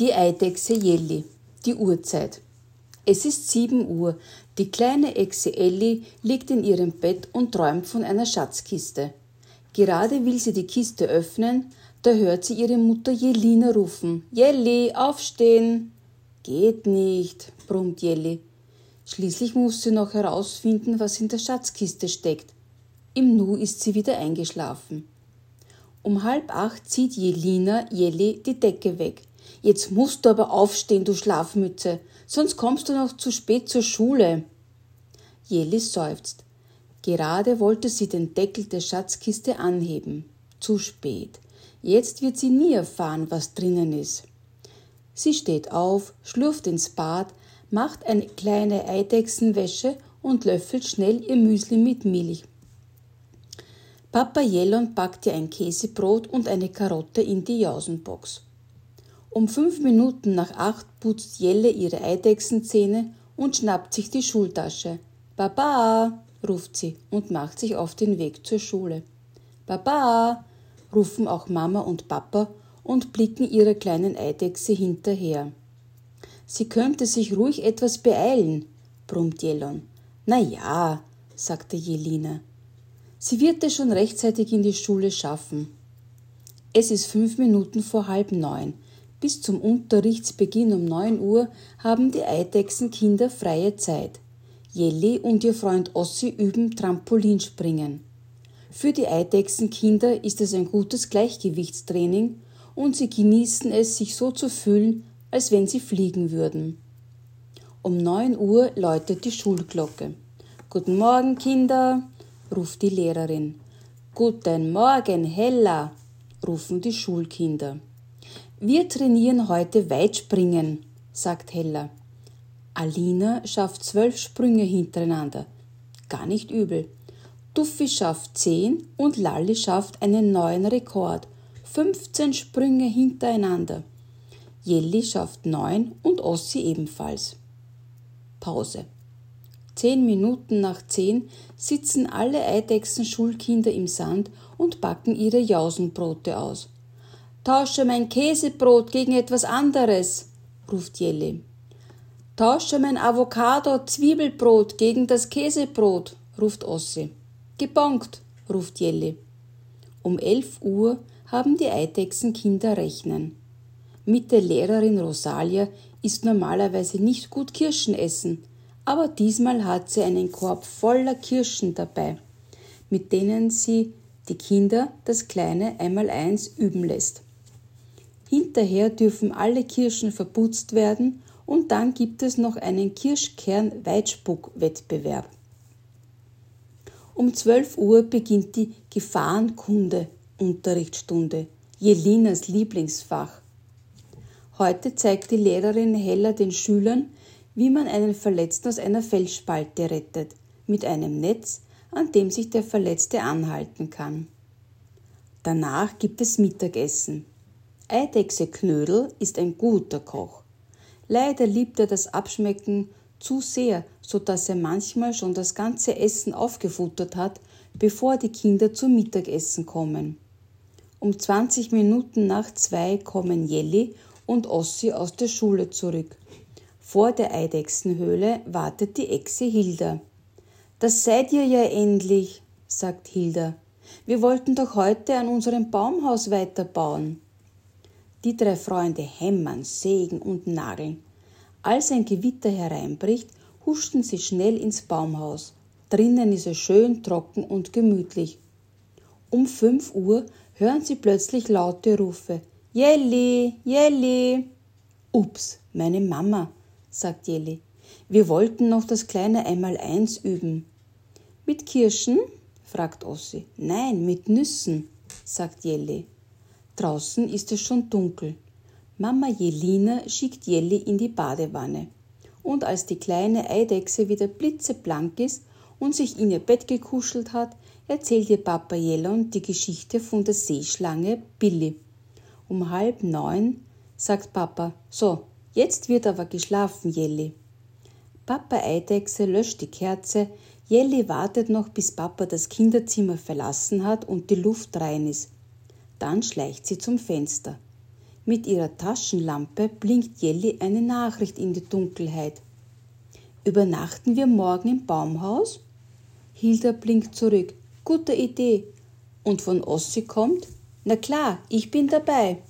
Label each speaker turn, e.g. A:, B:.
A: Die Eidechse Jelly. Die Uhrzeit. Es ist sieben Uhr. Die kleine Echse Elli liegt in ihrem Bett und träumt von einer Schatzkiste. Gerade will sie die Kiste öffnen, da hört sie ihre Mutter Jelina rufen. Jelli, aufstehen! Geht nicht, brummt Jelli. Schließlich muss sie noch herausfinden, was in der Schatzkiste steckt. Im Nu ist sie wieder eingeschlafen. Um halb acht zieht Jelina Jelli die Decke weg. Jetzt musst du aber aufstehen, du Schlafmütze, sonst kommst du noch zu spät zur Schule. Jelli seufzt. Gerade wollte sie den Deckel der Schatzkiste anheben. Zu spät. Jetzt wird sie nie erfahren, was drinnen ist. Sie steht auf, schlurft ins Bad, macht eine kleine Eidechsenwäsche und löffelt schnell ihr Müsli mit Milch. Papa Jellon backt ihr ein Käsebrot und eine Karotte in die Jausenbox. Um fünf Minuten nach acht putzt Jelle ihre Eidechsenzähne und schnappt sich die Schultasche. Baba, ruft sie und macht sich auf den Weg zur Schule. Baba, rufen auch Mama und Papa und blicken ihrer kleinen Eidechse hinterher. Sie könnte sich ruhig etwas beeilen, brummt Jellon. Na ja, sagte Jelina. Sie wird es schon rechtzeitig in die Schule schaffen. Es ist fünf Minuten vor halb neun. Bis zum Unterrichtsbeginn um neun Uhr haben die Eidechsenkinder freie Zeit. Jelly und ihr Freund Ossi üben Trampolinspringen. Für die Eidechsenkinder ist es ein gutes Gleichgewichtstraining und sie genießen es, sich so zu fühlen, als wenn sie fliegen würden. Um neun Uhr läutet die Schulglocke. Guten Morgen, Kinder, ruft die Lehrerin. Guten Morgen, Hella, rufen die Schulkinder. Wir trainieren heute Weitspringen, sagt Hella. Alina schafft zwölf Sprünge hintereinander. Gar nicht übel. Duffi schafft zehn und Lalli schafft einen neuen Rekord. 15 Sprünge hintereinander. Jelli schafft neun und Ossi ebenfalls. Pause. Zehn Minuten nach zehn sitzen alle Eidechsen-Schulkinder im Sand und backen ihre Jausenbrote aus. Tausche mein Käsebrot gegen etwas anderes, ruft Jelly. Tausche mein Avocado-Zwiebelbrot gegen das Käsebrot, ruft Ossi. Gebongt, ruft Jelly. Um elf Uhr haben die Eidechsenkinder rechnen. Mit der Lehrerin Rosalia ist normalerweise nicht gut Kirschen essen, aber diesmal hat sie einen Korb voller Kirschen dabei, mit denen sie die Kinder das kleine Einmaleins üben lässt. Hinterher dürfen alle Kirschen verputzt werden und dann gibt es noch einen Kirschkern-Weitspuck-Wettbewerb. Um 12 Uhr beginnt die Gefahrenkunde-Unterrichtsstunde, Jelinas Lieblingsfach. Heute zeigt die Lehrerin Heller den Schülern, wie man einen Verletzten aus einer Felsspalte rettet, mit einem Netz, an dem sich der Verletzte anhalten kann. Danach gibt es Mittagessen. Eidechse Knödel ist ein guter Koch. Leider liebt er das Abschmecken zu sehr, so dass er manchmal schon das ganze Essen aufgefuttert hat, bevor die Kinder zum Mittagessen kommen. Um 20 Minuten nach zwei kommen Jelly und Ossi aus der Schule zurück. Vor der Eidechsenhöhle wartet die Echse Hilda. Das seid ihr ja endlich, sagt Hilda. Wir wollten doch heute an unserem Baumhaus weiterbauen. Die drei Freunde hämmern, sägen und nageln. Als ein Gewitter hereinbricht, huschten sie schnell ins Baumhaus. Drinnen ist es schön trocken und gemütlich. Um fünf Uhr hören sie plötzlich laute Rufe. Jelly, Jelly! Ups, meine Mama, sagt Jelly. Wir wollten noch das kleine Einmaleins üben. Mit Kirschen? fragt Ossi. Nein, mit Nüssen, sagt Jelly. Draußen ist es schon dunkel. Mama Jelina schickt Jelly in die Badewanne. Und als die kleine Eidechse wieder blitzeblank ist und sich in ihr Bett gekuschelt hat, erzählt ihr Papa Jellon die Geschichte von der Seeschlange Billy. Um halb neun sagt Papa, so, jetzt wird aber geschlafen, Jelly. Papa Eidechse löscht die Kerze, Jelly wartet noch, bis Papa das Kinderzimmer verlassen hat und die Luft rein ist. Dann schleicht sie zum Fenster. Mit ihrer Taschenlampe blinkt Jelly eine Nachricht in die Dunkelheit. Übernachten wir morgen im Baumhaus? Hilda blinkt zurück. Gute Idee. Und von Ossi kommt? Na klar, ich bin dabei.